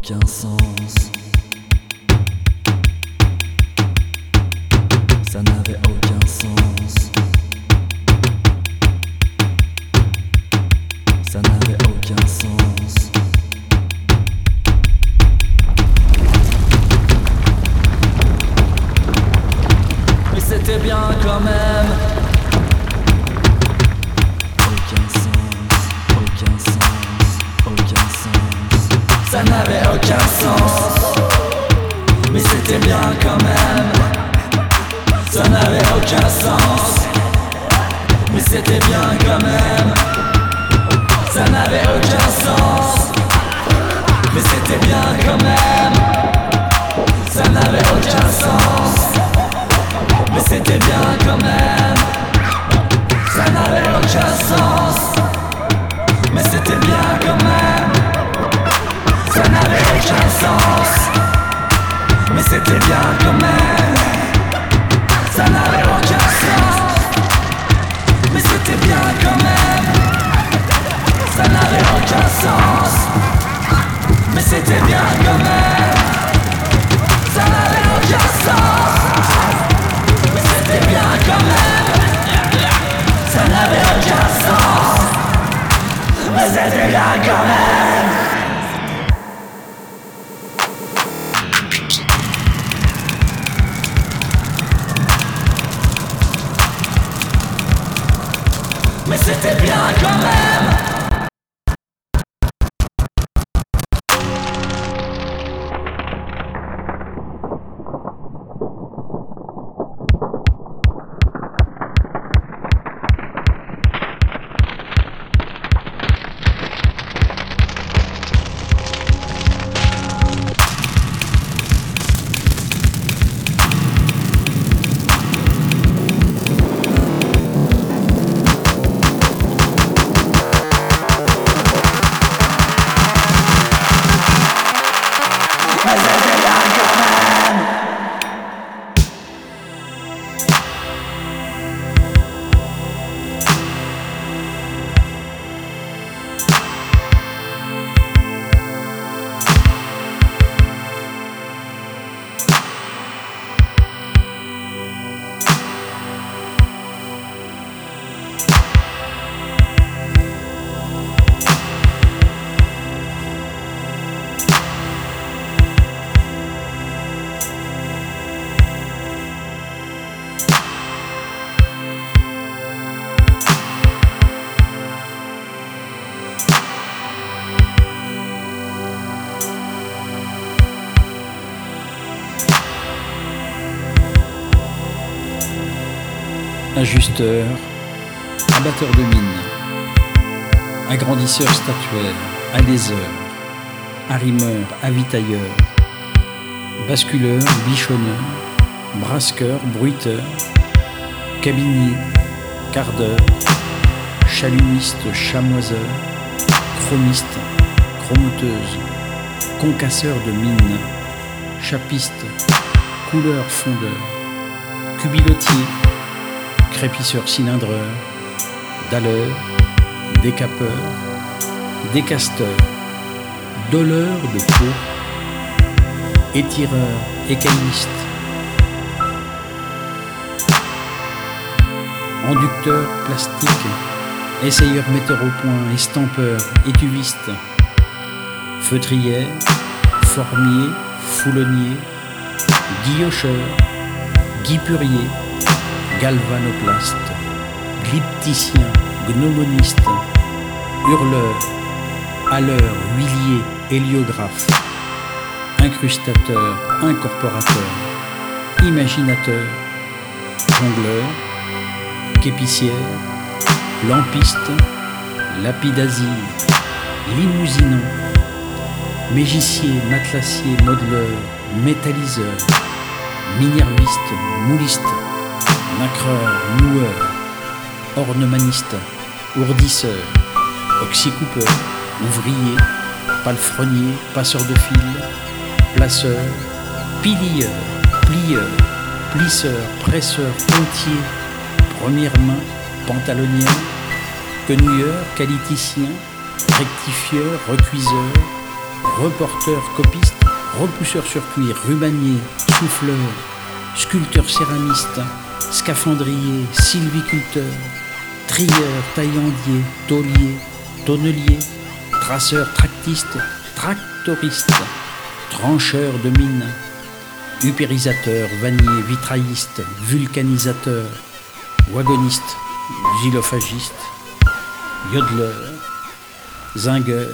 aucun sens. Ça n'avait aucun sens. Ça n'avait aucun sens. Mais c'était bien quand même. Ça n'avait aucun sens. Mais c'était bien quand même. Ça n'avait aucun sens. Mais c'était bien quand même. Mais c'était bien quand même. Ajusteur, abatteur de mines, agrandisseur statuaire, aléseur, arrimeur, avitailleur, basculeur, bichonneur, brasqueur, bruiteur, cabinier, quardeur, chalumiste, chamoiseur, chromiste, chromoteuse, concasseur de mines, chapiste, couleur fondeur, cubilotier, crépisseur cylindreur, dalleur, décapeur, décasteur, doleur de peau, étireur, écailliste, enducteur plastique, essayeur metteur au point, estampeur, étuviste, feutrière, formier, foulonnier, guillocheur, guipurier, galvanoplaste, glypticien, gnomoniste, hurleur, halleur, huilier, héliographe, incrustateur, incorporateur, imaginateur, jongleur, képicière, lampiste, lapidasier, limousinant, mégicier, matelassier, modeleur, métalliseur, minerviste, mouliste, nacreur, noueur, ornemaniste, ourdisseur, oxycoupeur, ouvrier, palefrenier, passeur de fil, placeur, pilieur, plieur, plisseur, presseur, pontier, première main, pantalonnière, quenouilleur, qualiticien, rectifieur, recuiseur, reporter, copiste, repousseur sur cuir, rubanier, souffleur, sculpteur céramiste, scaphandrier, sylviculteur, trieur, taillandier, taulier, tonnelier, traceur, tractiste, tractoriste, trancheur de mine, upérisateur, vannier, vitrailliste, vulcanisateur, wagoniste, xylophagiste, yodeleur, zingueur.